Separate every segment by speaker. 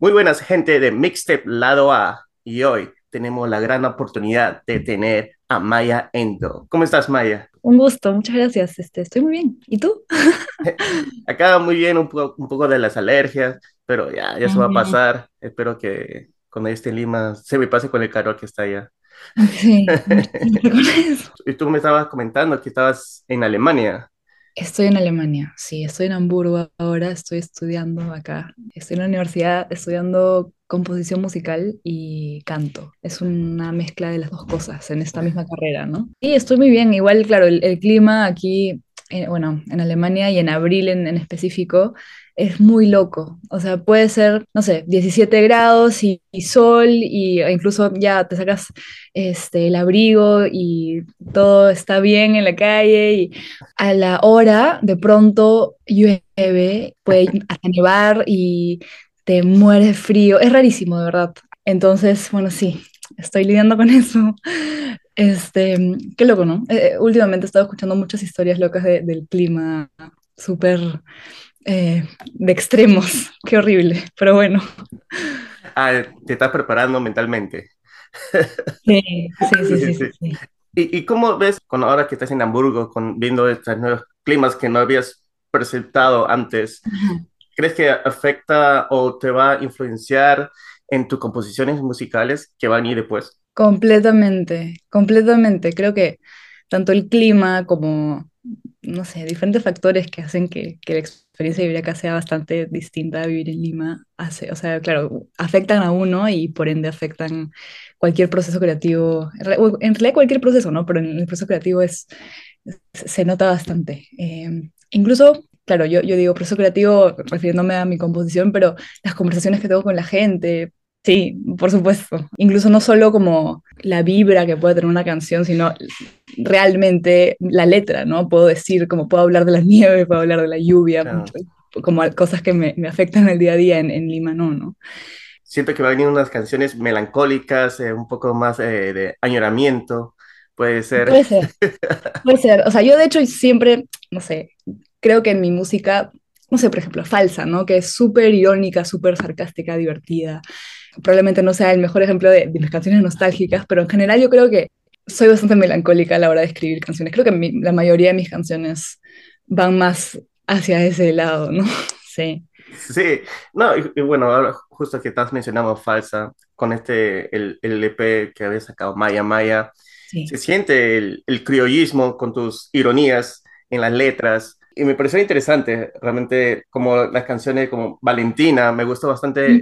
Speaker 1: Muy buenas gente de Mixtape Lado A y hoy tenemos la gran oportunidad de tener a Maya Endo. ¿Cómo estás Maya?
Speaker 2: Un gusto, muchas gracias. Este, estoy muy bien. ¿Y tú?
Speaker 1: Acá muy bien, un, poco, un poco de las alergias, pero ya, ya se va a pasar. Espero que cuando esté en Lima se me pase con el calor que está allá. Sí, y tú me estabas comentando que estabas en Alemania.
Speaker 2: Estoy en Alemania, sí, estoy en Hamburgo ahora, estoy estudiando acá. Estoy en la universidad estudiando composición musical y canto. Es una mezcla de las dos cosas en esta misma carrera, ¿no? Y estoy muy bien, igual, claro, el, clima aquí, eh, bueno, en Alemania y en abril en, en específico, es muy loco. O sea, puede ser, no sé, 17 grados y, sol y incluso ya te sacas este, el abrigo y todo está bien en la calle y a la hora de pronto llueve, puede hasta nevar y te muere frío. Es rarísimo, de verdad. Entonces, bueno, sí, estoy lidiando con eso. Este, qué loco, ¿no? Eh, últimamente he estado escuchando muchas historias locas del clima súper eh, de extremos. Qué horrible, pero bueno.
Speaker 1: Ah, te estás preparando mentalmente.
Speaker 2: Sí, sí, sí, sí.
Speaker 1: ¿Y, cómo ves, con, ahora que estás en Hamburgo, con, viendo estos nuevos climas que no habías presentado antes, ¿crees que afecta o te va a influenciar en tus composiciones musicales que van a ir después?
Speaker 2: Completamente, completamente. Creo que tanto el clima como, no sé, diferentes factores que hacen que, que la experiencia de vivir acá sea bastante distinta a vivir en Lima. Hace, o sea, claro, afectan a uno y por ende afectan cualquier proceso creativo. En realidad cualquier proceso, ¿no? Pero en el proceso creativo es, se nota bastante. Em, incluso, claro, yo, yo digo proceso creativo refiriéndome a mi composición, pero las conversaciones que tengo con la gente, Sí, por supuesto. Incluso no solo como la vibra que puede tener una canción, sino realmente la letra, ¿no? Puedo decir, como puedo hablar de la nieve, puedo hablar de la lluvia, como cosas que me, me, afectan el día a día en, en, Lima, no, ¿no?
Speaker 1: Siento que va a venir unas canciones melancólicas, eh, un poco más eh, de añoramiento, puede ser.
Speaker 2: Puede ser, puede ser. O sea, yo de hecho siempre, no sé, creo que en mi música, no sé, por ejemplo, falsa, ¿no? Que es súper irónica, súper sarcástica, divertida. Probablemente no sea el mejor ejemplo de, de mis canciones nostálgicas, pero en general yo creo que soy bastante melancólica a la hora de escribir canciones. Creo que la mayoría de mis canciones van más hacia ese lado, ¿no? Sí.
Speaker 1: Sí, no, y, bueno, ahora justo que estás mencionando Falsa, con este, el, el EP que había sacado Maya Maya, se siente el, el, criollismo con tus ironías en las letras, y me pareció interesante, realmente, como las canciones como Valentina, me gustó bastante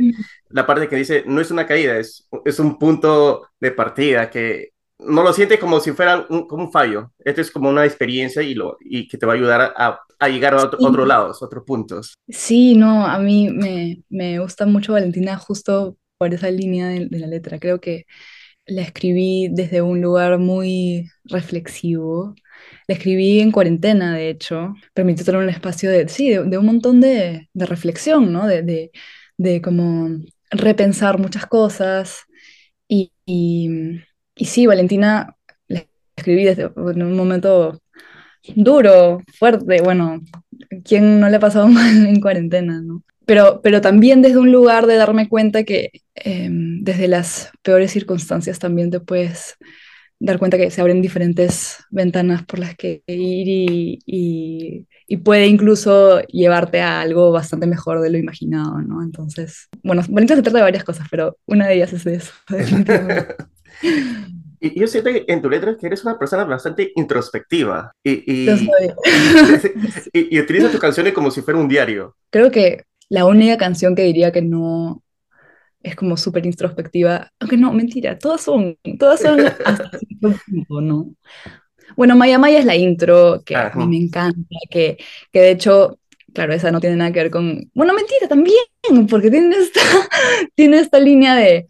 Speaker 1: la parte que dice, no es una caída, es, es un punto de partida, que no lo sientes como si fuera un, como un fallo. Esto es como una experiencia y, lo, y que te va a ayudar a, a llegar a otro, otros lados, otros puntos.
Speaker 2: Sí, no, a mí me, me, gusta mucho Valentina justo por esa línea de, la letra. Creo que la escribí desde un lugar muy reflexivo. La escribí en cuarentena, de hecho. Permitió tener un espacio de, sí, de, un montón de, de reflexión, ¿no? De, de, de, como repensar muchas cosas y, y y sí, Valentina la escribí desde en un momento duro, fuerte, bueno, ¿quién no le ha pasado mal en cuarentena, no? Pero, pero también desde un lugar de darme cuenta que em, desde las peores circunstancias también te puedes dar cuenta que se abren diferentes ventanas por las que ir y, y, y, puede incluso llevarte a algo bastante mejor de lo imaginado, ¿no? Entonces, bueno, Valentina se trata de varias cosas, pero una de ellas es eso.
Speaker 1: Y yo siento que en tu letra que eres una persona bastante introspectiva y, y, y, utilizas tus canciones como si fuera un diario.
Speaker 2: Creo que la única canción que diría que no es como súper introspectiva, aunque no, mentira, todas son, todas son hasta tiempo, ¿no? Bueno, Maya Maya es la intro que a mí me encanta, que, que de hecho claro, esa no tiene nada que ver con. Bueno, mentira, también, porque tiene esta, tiene esta línea de.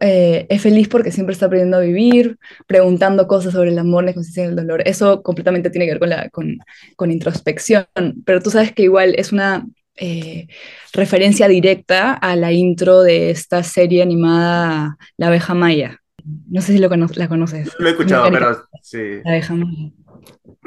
Speaker 2: Eh, es feliz porque siempre está aprendiendo a vivir, preguntando cosas sobre el amor, la conciencia y el dolor. Eso completamente tiene que ver con, la, con, con introspección, pero tú sabes que igual es una eh, referencia directa a la intro de esta serie animada La abeja maya. No sé si lo la conoces.
Speaker 1: Lo he escuchado, pero sí.
Speaker 2: La abeja maya.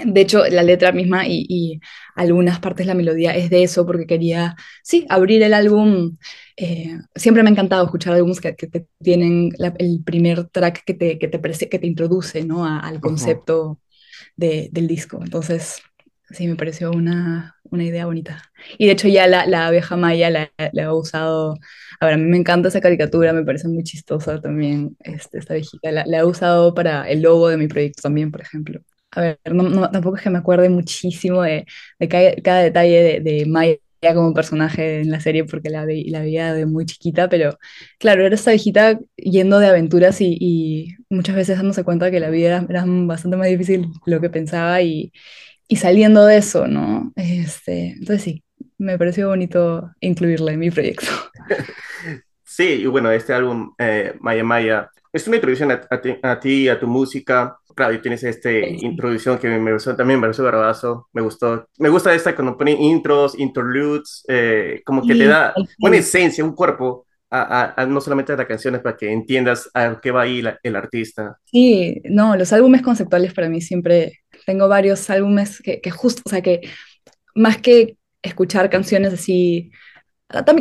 Speaker 2: de hecho, la letra misma y, algunas partes de la melodía es de eso, porque quería, sí, abrir el álbum. Eh, siempre me ha encantado escuchar álbumes que, que tienen el primer track que te, que te, que te introduce ¿no? al concepto de, del disco. Entonces, sí, me pareció una, una idea bonita. Y de hecho ya la, la abeja maya la, la, he usado, a ver, a mí me encanta esa caricatura, me parece muy chistosa también, este, esta abejita, la, la usado para el logo de mi proyecto también, por ejemplo. A ver, no, tampoco es que me acuerde muchísimo de, de cada, detalle de, de, Maya como personaje en la serie porque la, la veía de muy chiquita, pero claro, era esta viejita yendo de aventuras y, y muchas veces dándose cuenta que la vida era, bastante más difícil de lo que pensaba y, y saliendo de eso, ¿no? Este, entonces sí, me pareció bonito incluirla en mi proyecto.
Speaker 1: Sí, y bueno, este álbum, eh, Maya Maya, es una introducción a, a, ti, a ti, a tu música, claro, y tienes esta introducción que me gustó también, me pareció bravazo, me gustó. Me gusta esta cuando ponen intros, interludes, eh, como que te da una esencia, un cuerpo, a, no solamente a las canciones, para que entiendas a qué va ahí el artista.
Speaker 2: Sí, no, los álbumes conceptuales para mí siempre, tengo varios álbumes que, que justo, o sea, que más que escuchar canciones así,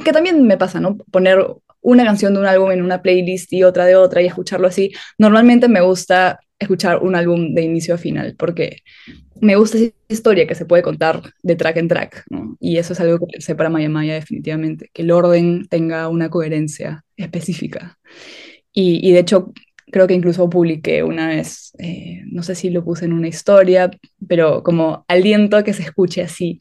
Speaker 2: que también me pasa, ¿no? Poner una canción de un álbum en una playlist y otra de otra y escucharlo así. Normalmente me gusta escuchar un álbum de inicio a final, porque me gusta esa historia que se puede contar de track en track, ¿no? Y eso es algo que sé para Maya Maya definitivamente, que el orden tenga una coherencia específica. Y de hecho, creo que incluso publiqué una vez, eh, no sé si lo puse en una historia, pero como aliento a que se escuche así,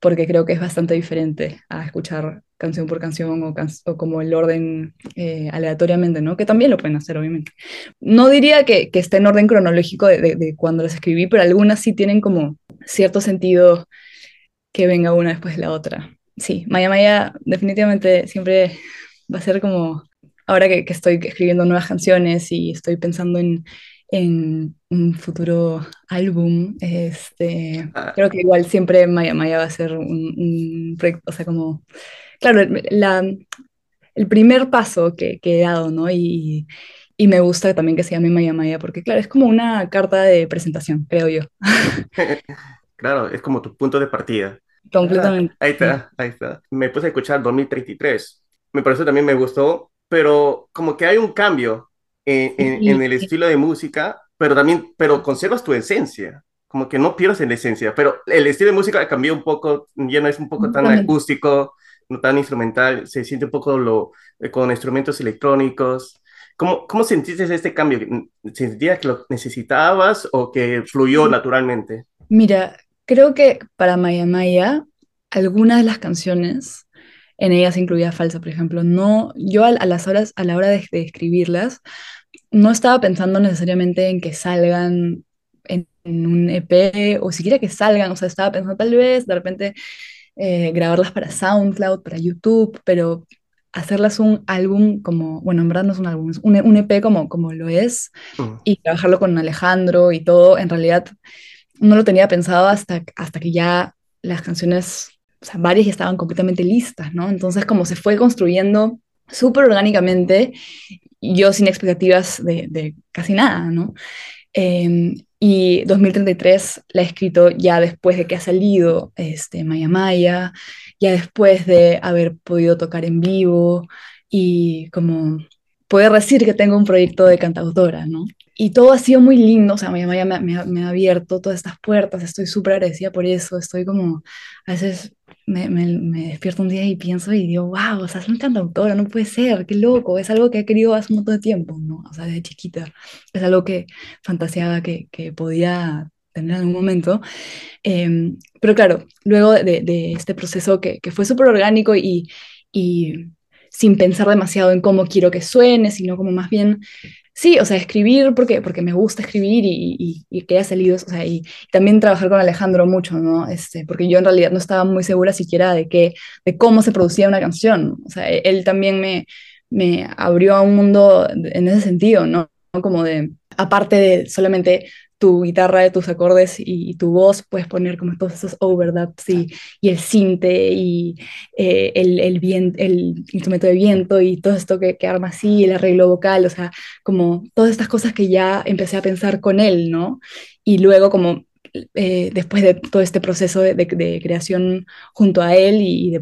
Speaker 2: porque creo que es bastante diferente a escuchar canción por canción o, como el orden eh, aleatoriamente, ¿no? Que también lo pueden hacer, obviamente. No diría que, que esté en orden cronológico de, de, cuando las escribí, pero algunas sí tienen como cierto sentido que venga una después de la otra. Sí, Maya Maya definitivamente siempre va a ser como, ahora que, que estoy escribiendo nuevas canciones y estoy pensando en, en un futuro álbum, este, ah. creo que igual siempre Maya Maya va a ser un, un proyecto, o sea, como claro, la, el primer paso que, que, he dado, ¿no? Y, y, me gusta también que se llame Maya Maya, porque claro, es como una carta de presentación, creo yo.
Speaker 1: claro, es como tu punto de partida.
Speaker 2: Completamente.
Speaker 1: ahí está, ahí está. Me puse a escuchar 2033. Me pareció también me gustó, pero como que hay un cambio en, en, el estilo de música, pero también, pero conservas tu esencia como que no pierdes en la esencia, pero el estilo de música cambió un poco, ya no es un poco tan acústico, no tan instrumental, se siente un poco lo, eh, con instrumentos electrónicos. ¿Cómo, ¿Cómo sentiste este cambio? ¿Sentías que lo necesitabas o que fluyó naturalmente?
Speaker 2: Mira, creo que para Maya Maya, algunas de las canciones, en ellas incluía falsa, por ejemplo, no, yo a, las horas, a la hora de, de, escribirlas, no estaba pensando necesariamente en que salgan en, en, un EP o siquiera que salgan, o sea, estaba pensando tal vez de repente eh, grabarlas para SoundCloud, para YouTube, pero hacerlas un álbum como, bueno, en verdad no es un álbum, es un, un EP como, como lo es, mm. y trabajarlo con Alejandro y todo, en realidad no lo tenía pensado hasta, hasta que ya las canciones, o sea, varias ya estaban completamente listas, ¿no? Entonces como se fue construyendo súper orgánicamente, yo sin expectativas de, casi nada, ¿no? Eh, y 2033 la he escrito ya después de que ha salido este, Maya Maya, ya después de haber podido tocar en vivo y como poder decir que tengo un proyecto de cantautora, ¿no? Y todo ha sido muy lindo, o sea, Maya Maya me, me, me ha abierto todas estas puertas, estoy súper agradecida por eso, estoy como, a veces me, me, despierto un día y pienso y digo, wow, o sea, es una cantautora, no puede ser, qué loco, es algo que he querido hace un montón de tiempo, ¿no? O sea, desde chiquita, es algo que fantaseaba que, que podía tener en algún momento. Em, pero claro, luego de, de, este proceso que, que fue súper orgánico y, y sin pensar demasiado en cómo quiero que suene, sino como más bien Sí, o sea, escribir porque, porque me gusta escribir y, y, que haya salido, o sea, y, también trabajar con Alejandro mucho, ¿no? Este, porque yo en realidad no estaba muy segura siquiera de, qué, de cómo se producía una canción. O sea, él también me, me abrió a un mundo en ese sentido, ¿no? Como de, aparte de solamente tu guitarra, de tus acordes y, tu voz, puedes poner como todos esos overdubs y, y el cinte y eh, el, el, el, instrumento de viento y todo esto que, que, arma así, el arreglo vocal, o sea, como todas estas cosas que ya empecé a pensar con él, ¿no? Y luego como eh, después de todo este proceso de, creación junto a él y, de,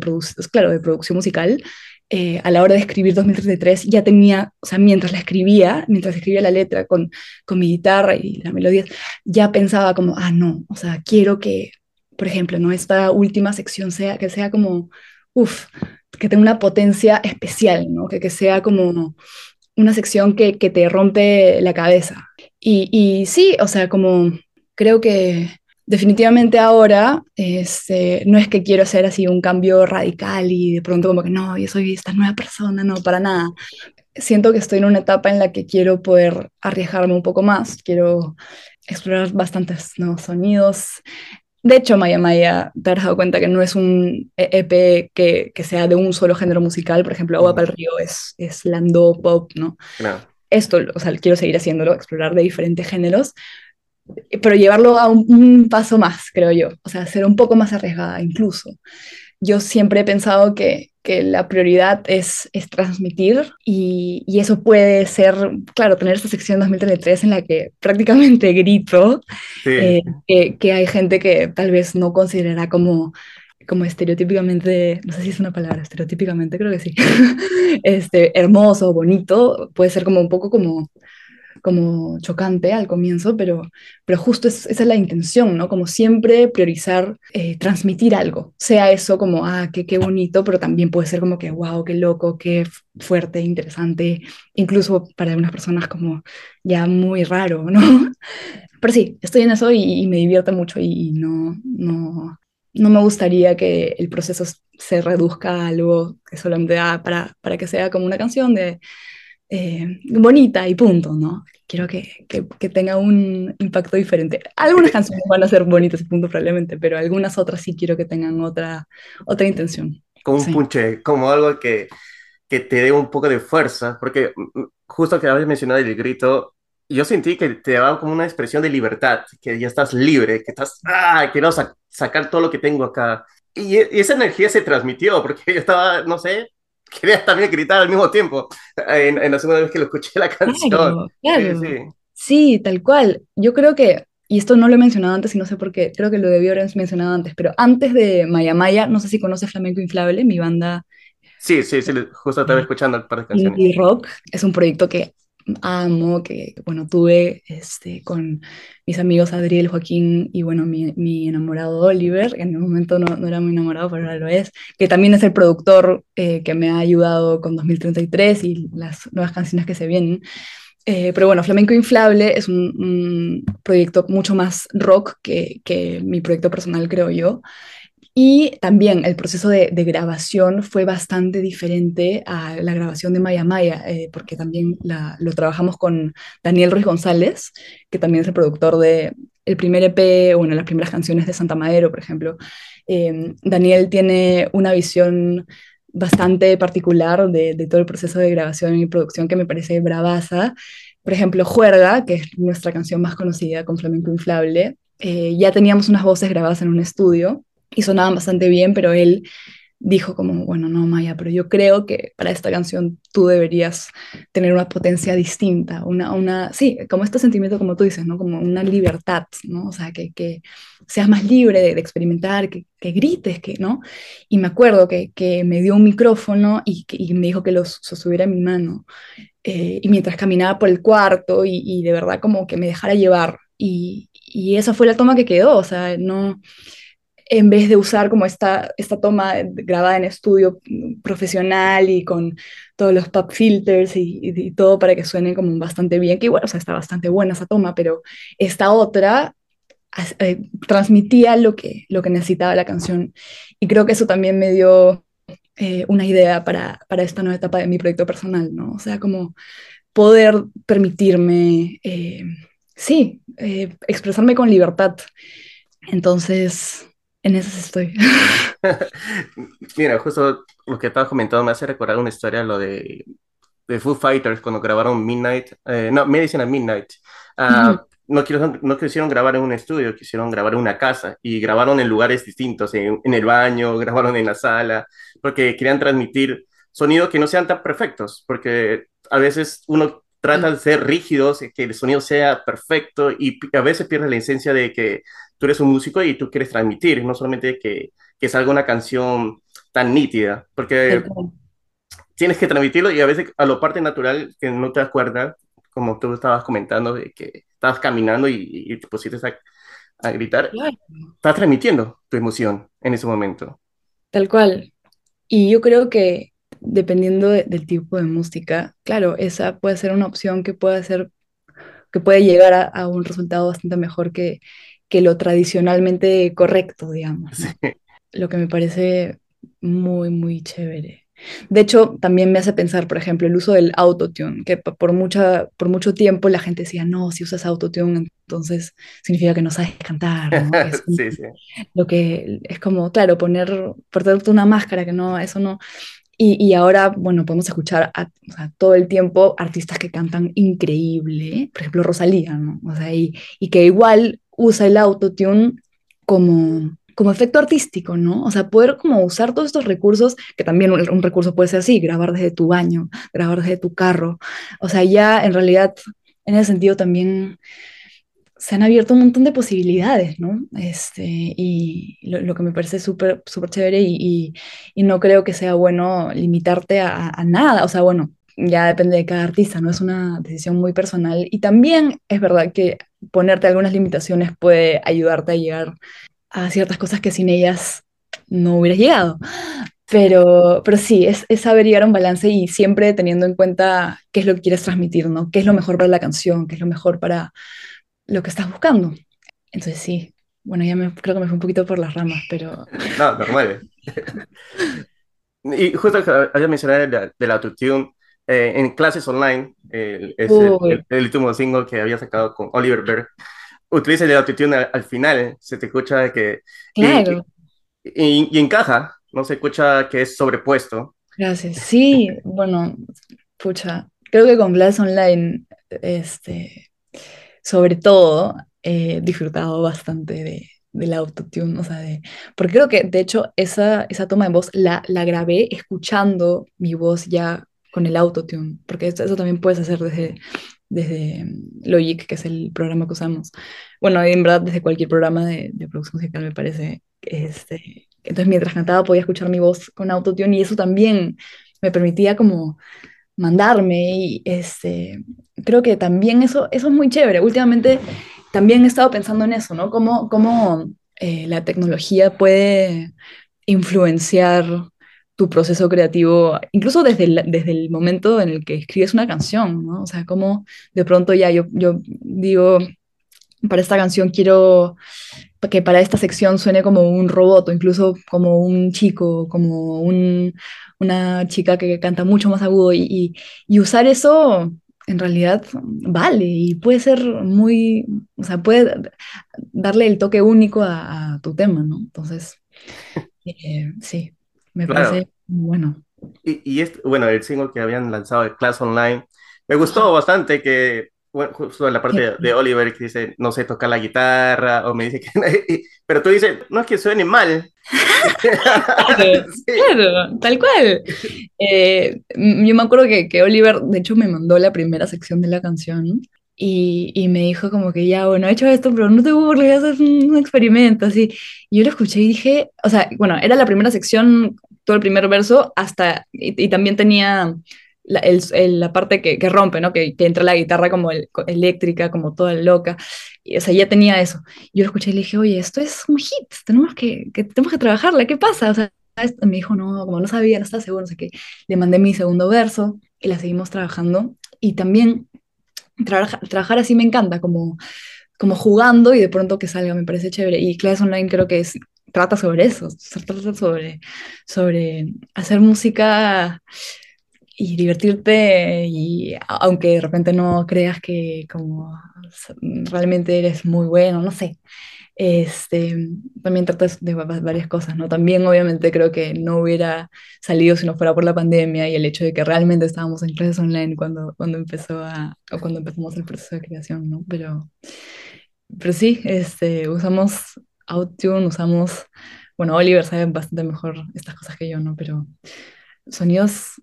Speaker 2: claro, de producción musical, eh, a la hora de escribir 2033 ya tenía, o sea, mientras la escribía, mientras escribía la letra con, con mi guitarra y la melodía, ya pensaba como, ah, no, o sea, quiero que, por ejemplo, ¿no? esta última sección sea, que sea como, uff, que tenga una potencia especial, ¿no? Que, que sea como una sección que, que te rompe la cabeza. Y, y sí, o sea, como creo que definitivamente ahora este, no es que quiero hacer así un cambio radical y de pronto como que no, yo soy esta nueva persona, no, para nada. Siento que estoy en una etapa en la que quiero poder arriesgarme un poco más, quiero explorar bastantes nuevos sonidos. De hecho, Maya Maya, te has dado cuenta que no es un EP que, que sea de un solo género musical, por ejemplo, Agua para el Río es, es lando pop, ¿no? Esto, o sea, quiero seguir haciéndolo, explorar de diferentes géneros, pero llevarlo a un, paso más, creo yo, o sea, ser un poco más arriesgada incluso. Yo siempre he pensado que, que la prioridad es, es transmitir y, y, eso puede ser, claro, tener esta sección 2033 en la que prácticamente grito eh, que, que, hay gente que tal vez no considerará como como estereotípicamente, no sé si es una palabra, estereotípicamente creo que sí, este, hermoso, bonito, puede ser como un poco como como chocante al comienzo, pero, pero justo esa es la intención, ¿no? Como siempre priorizar, eh, transmitir algo, sea eso como, ah, qué, qué bonito, pero también puede ser como que, wow, qué loco, qué fuerte, interesante, incluso para algunas personas como ya muy raro, ¿no? Pero sí, estoy en eso y, me divierte mucho y, no, no, no me gustaría que el proceso se reduzca a algo que solamente da para, para que sea como una canción de eh, bonita y punto, ¿no? Quiero que, que, tenga un impacto diferente. Algunas canciones van a ser bonitas y punto probablemente, pero algunas otras sí quiero que tengan otra, otra intención.
Speaker 1: Como un punche, como algo que, que te dé un poco de fuerza, porque mm, mm, justo que habías mencionado el grito, yo sentí que te daba como una expresión de libertad, que ya estás libre, que estás, ah, quiero sacar todo lo que tengo acá. Y, y, esa energía se transmitió, porque yo estaba, no sé, quería también gritar al mismo tiempo en, la segunda vez que lo escuché la canción.
Speaker 2: Claro, Sí, sí. tal cual. Yo creo que, y esto no lo he mencionado antes y no sé por qué, creo que lo debió haber mencionado antes, pero antes de Maya Maya, no sé si conoces Flamenco Inflable, mi banda.
Speaker 1: Sí, sí, sí, justo estaba escuchando el par de canciones.
Speaker 2: Y rock es un proyecto que amo, que bueno, tuve este, con mis amigos Adriel, Joaquín y bueno, mi, mi enamorado Oliver, que en el momento no, no, era muy enamorado, pero ahora lo es, que también es el productor eh, que me ha ayudado con 2033 y las nuevas canciones que se vienen. Eh, pero bueno, Flamenco Inflable es un, un, proyecto mucho más rock que, que mi proyecto personal, creo yo. Y también el proceso de, grabación fue bastante diferente a la grabación de Maya Maya, eh, porque también lo trabajamos con Daniel Ruiz González, que también es el productor de el primer EP, bueno, las primeras canciones de Santa Madero, por ejemplo. Em, Daniel tiene una visión bastante particular de, todo el proceso de grabación y producción que me parece bravaza. Por ejemplo, Juerga, que es nuestra canción más conocida con Flamenco Inflable, eh, ya teníamos unas voces grabadas en un estudio y sonaban bastante bien, pero él dijo como, bueno, no, Maya, pero yo creo que para esta canción tú deberías tener una potencia distinta, una, una sí, como este sentimiento, como tú dices, ¿no? Como una libertad, ¿no? O sea, que, que seas más libre de, experimentar, que, que, grites, que, ¿no? Y me acuerdo que, que me dio un micrófono y, y me dijo que lo sostuviera en mi mano. Eh, y mientras caminaba por el cuarto y, y, de verdad como que me dejara llevar. Y, y esa fue la toma que quedó, o sea, no en vez de usar como esta, esta toma grabada en estudio profesional y con todos los pop filters y, todo para que suene como bastante bien, que igual, o sea, está bastante buena esa toma, pero esta otra eh, transmitía lo que, lo que necesitaba la canción. Y creo que eso también me dio eh, una idea para, para, esta nueva etapa de mi proyecto personal, ¿no? O sea, como poder permitirme, eh, sí, expresarme con libertad. Entonces, en eso estoy.
Speaker 1: Mira, justo lo que estabas comentando me hace recordar una historia, lo de, de Foo Fighters, cuando grabaron Midnight, eh, no, Medicine at Midnight. Uh, no, quiero, no quisieron grabar en un estudio, quisieron grabar en una casa y grabaron en lugares distintos, en, en el baño, grabaron en la sala, porque querían transmitir sonidos que no sean tan perfectos, porque a veces uno tratan de ser rígidos, que el sonido sea perfecto y a veces pierdes la esencia de que tú eres un músico y tú quieres transmitir, no solamente que, que salga una canción tan nítida, porque tienes que transmitirlo y a veces a lo parte natural que no te acuerdas, como tú estabas comentando, de que estabas caminando y, te pusiste a, gritar, estás transmitiendo tu emoción en ese momento.
Speaker 2: Tal cual. Y yo creo que dependiendo del tipo de música, claro, esa puede ser una opción que puede ser que puede llegar a, un resultado bastante mejor que, que lo tradicionalmente correcto, digamos. Lo que me parece muy, muy chévere. De hecho, también me hace pensar, por ejemplo, el uso del autotune, que por, mucha, por mucho tiempo la gente decía, no, si usas autotune, entonces significa que no sabes cantar. sí, sí. Lo que es como, claro, poner, ponerte una máscara, que no, eso no. Y, ahora, bueno, podemos escuchar a, todo el tiempo artistas que cantan increíble, por ejemplo, Rosalía, ¿no? O sea, y, y que igual usa el autotune como como efecto artístico, ¿no? O sea, poder como usar todos estos recursos, que también un, recurso puede ser así, grabar desde tu baño, grabar desde tu carro. O sea, ya en realidad, en ese sentido también se han abierto un montón de posibilidades, ¿no? Este, y lo, que me parece súper, súper chévere y, y, no creo que sea bueno limitarte a, nada. O sea, bueno, ya depende de cada artista, ¿no? Es una decisión muy personal. Y también es verdad que ponerte algunas limitaciones puede ayudarte a llegar a ciertas cosas que sin ellas no hubieras llegado. Pero, pero sí, es, es, saber llegar a un balance y siempre teniendo en cuenta qué es lo que quieres transmitir, ¿no? ¿Qué es lo mejor para la canción? ¿Qué es lo mejor para lo que estás buscando? Entonces sí, bueno, ya me, creo que me fui un poquito por las ramas, pero...
Speaker 1: No, normal. y justo había mencionado del, del autotune, eh, en clases online, el, el, último single que había sacado con Oliver Berg, utiliza el autotune al, al, final, se te escucha que...
Speaker 2: Claro.
Speaker 1: Y, encaja, no se escucha que es sobrepuesto.
Speaker 2: Gracias. Sí, bueno, pucha, creo que con Glass Online, este, sobre todo, he disfrutado bastante de, del autotune, o sea, de, porque creo que de hecho esa, esa toma de voz la, la grabé escuchando mi voz ya con el autotune, porque eso, también puedes hacer desde, desde Logic, que es el programa que usamos. Bueno, en verdad desde cualquier programa de, de producción musical me parece. Este, entonces mientras cantaba podía escuchar mi voz con autotune y eso también me permitía como mandarme y este, creo que también eso, eso es muy chévere. Últimamente también he estado pensando en eso, ¿no? Cómo, cómo eh, la tecnología puede influenciar tu proceso creativo, incluso desde el, desde el momento en el que escribes una canción, ¿no? O sea, como de pronto ya yo, yo digo, para esta canción quiero que para esta sección suene como un robot o incluso como un chico, como un, una chica que canta mucho más agudo y, y, usar eso en realidad vale y puede ser muy, o sea, puede darle el toque único a, tu tema, ¿no? Entonces, eh, sí. Me parece bueno.
Speaker 1: Y, y bueno, el single que habían lanzado de Class Online, me gustó bastante que, bueno, justo en la parte de, Oliver que dice, no sé tocar la guitarra, o me dice que, pero tú dices, no es que suene mal.
Speaker 2: claro, tal cual. Eh, yo me acuerdo que, que Oliver, de hecho, me mandó la primera sección de la canción y, y, me dijo como que ya, bueno, he hecho esto, pero no te burles, es un, experimento, así. Y yo lo escuché y dije, o sea, bueno, era la primera sección, todo el primer verso, hasta, y, también tenía la, el, la parte que, que, rompe, ¿no? Que, que, entra la guitarra como el, eléctrica, como toda loca. Y, o sea, ya tenía eso. Yo lo escuché y le dije, oye, esto es un hit, tenemos que, que tenemos que trabajarla, ¿qué pasa? O sea, me dijo, no, como no sabía, no estaba seguro, no sé qué. Le mandé mi segundo verso y la seguimos trabajando. Y también trabajar así me encanta, como, como jugando y de pronto que salga, me parece chévere. Y Class Online creo que es, trata sobre eso, trata sobre, sobre hacer música y divertirte y aunque de repente no creas que como realmente eres muy bueno, no sé, este, también trata de varias cosas, ¿no? También obviamente creo que no hubiera salido si no fuera por la pandemia y el hecho de que realmente estábamos en clases online cuando, cuando empezó a, o cuando empezamos el proceso de creación, ¿no? Pero, pero sí, este, usamos Outtune, usamos, bueno, Oliver sabe bastante mejor estas cosas que yo, ¿no? Pero sonidos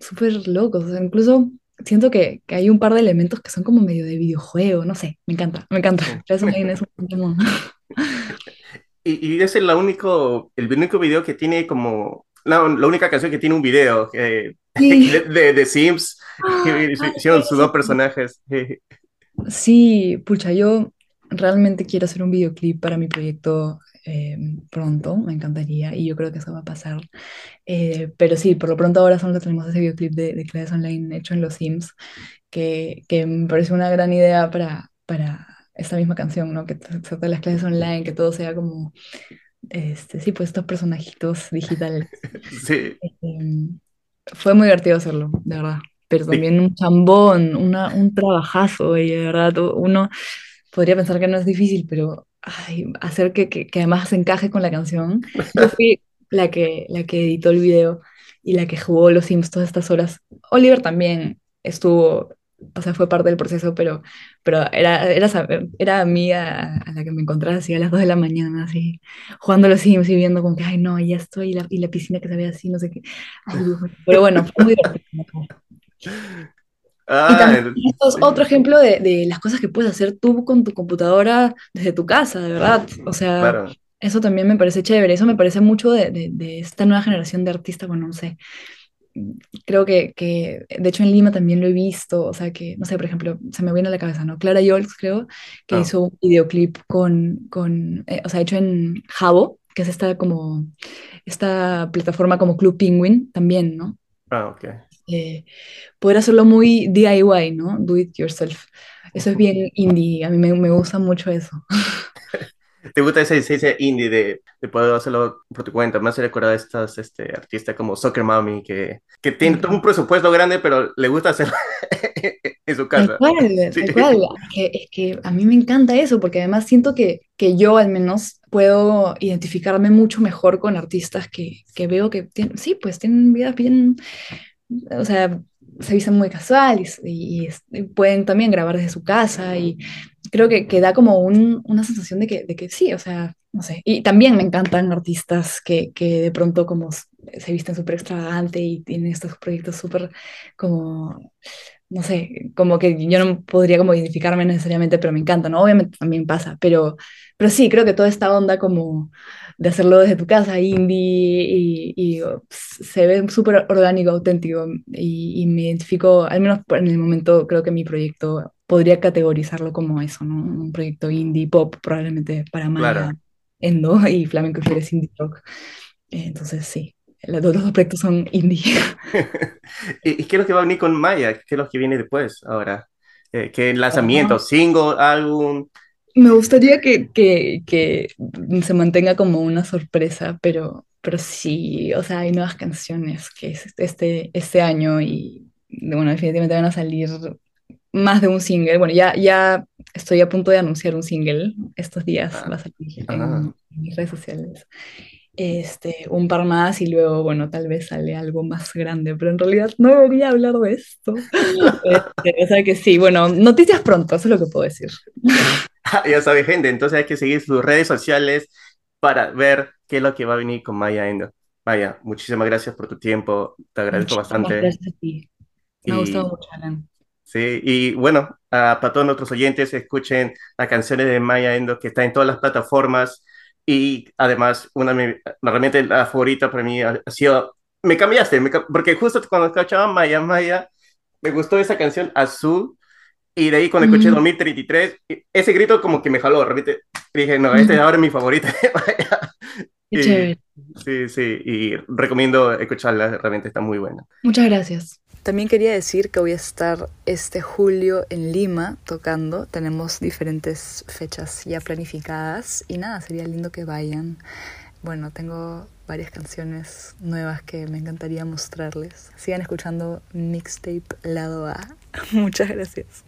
Speaker 2: súper locos, incluso siento que, que, hay un par de elementos que son como medio de videojuego, no sé, me encanta, me encanta.
Speaker 1: y, y es el único, el único video que tiene como, la, la única canción que tiene un video de, de, Sims, que ah, hicieron sus dos personajes.
Speaker 2: Sí, pucha, yo realmente quiero hacer un videoclip para mi proyecto eh, pronto, me encantaría, y yo creo que eso va a pasar. Eh, pero sí, por lo pronto ahora solo tenemos ese videoclip de, de clases online hecho en los Sims, que, que me parece una gran idea para, para esta misma canción, ¿no? Que trata las clases online, que todo sea como, este, sí, pues estos personajitos digitales.
Speaker 1: Sí.
Speaker 2: Em, fue muy divertido hacerlo, de verdad. Pero también un chambón, una, un trabajazo, y de verdad, uno podría pensar que no es difícil, pero hacer que, que, que, además encaje con la canción. Yo fui la que, la que editó el video y la que jugó los Sims todas estas horas. Oliver también estuvo, o sea, fue parte del proceso, pero, pero era, era, era amiga a la que me encontraba así a las 2 de la mañana, así, jugando los Sims y viendo como que, ay, no, ya estoy, y la, y la piscina que se ve así, no sé qué. pero bueno, fue muy divertido. Ah, y esto es otro ejemplo de, de, las cosas que puedes hacer tú con tu computadora desde tu casa, de verdad. O sea, eso también me parece chévere. Eso me parece mucho de, de, esta nueva generación de artistas. Bueno, no sé. Creo que, que, de hecho, en Lima también lo he visto. O sea, que, no sé, por ejemplo, se me viene a la cabeza, ¿no? Clara Yols, creo, que ah. hizo un videoclip con, con eh, o sea, hecho en Jabo, que es esta como, esta plataforma como Club Penguin también, ¿no?
Speaker 1: Ah, ok
Speaker 2: eh, poder hacerlo muy DIY, ¿no? Do it yourself. Eso es bien indie, a mí me, me gusta mucho eso.
Speaker 1: ¿Te gusta ese, ese indie de, de, poder hacerlo por tu cuenta? Me hace recordar a estas este, artistas como Soccer Mommy que, que tienen un presupuesto grande, pero le gusta hacerlo en su casa.
Speaker 2: Es, que, a mí me encanta eso, porque además siento que, que yo al menos puedo identificarme mucho mejor con artistas que, que veo que tienen, sí, pues tienen vidas bien o sea, se visten muy casual y, pueden también grabar desde su casa y creo que, que da como un, una sensación de que, de que sí, o sea, no sé. Y también me encantan artistas que, que de pronto como se visten súper extravagante y tienen estos proyectos súper como, no sé, como que yo no podría como identificarme necesariamente, pero me encanta, ¿no? Obviamente también pasa, pero, pero sí, creo que toda esta onda como de hacerlo desde tu casa, indie, y, y se ve súper orgánico, auténtico, y, me identifico, al menos en el momento, creo que mi proyecto podría categorizarlo como eso, ¿no? Un proyecto indie pop, probablemente para Maya, Endo y Flamenco Fieres Indie Rock. Entonces, sí, los dos proyectos son indie.
Speaker 1: ¿Y qué es lo que va a venir con Maya? ¿Qué es lo que viene después ahora? Eh, ¿Qué lanzamiento? ¿Single? ¿Álbum?
Speaker 2: Me gustaría que, que, que, se mantenga como una sorpresa, pero, pero sí, o sea, hay nuevas canciones que es este, este año y, bueno, definitivamente van a salir más de un single. Bueno, ya, ya estoy a punto de anunciar un single estos días, ah, va a salir en, en, mis redes sociales. Este, un par más y luego, bueno, tal vez sale algo más grande, pero en realidad no debería hablar de esto. Este, o sea que sí, bueno, noticias pronto, eso es lo que puedo decir.
Speaker 1: ya sabe, gente, entonces hay que seguir sus redes sociales para ver qué es lo que va a venir con Maya Endo. Maya, muchísimas gracias por tu tiempo, te agradezco bastante.
Speaker 2: Gracias a ti. Me ha gustado mucho, Alan.
Speaker 1: Sí, y bueno, para todos nuestros oyentes, escuchen las canciones de Maya Endo que está en todas las plataformas y además una realmente la favorita para mí ha, sido, me cambiaste, porque justo cuando escuchaba Maya Maya, me gustó esa canción Azul y de ahí cuando escuché 2033, ese grito como que me jaló, repite, dije, no, este es ahora mi favorita. sí, sí, y recomiendo escucharla, realmente está muy buena.
Speaker 2: Muchas gracias. También quería decir que voy a estar este julio en Lima tocando. Tenemos diferentes fechas ya planificadas y nada, sería lindo que vayan. Bueno, tengo varias canciones nuevas que me encantaría mostrarles. Sigan escuchando Mixtape Lado A. Muchas gracias.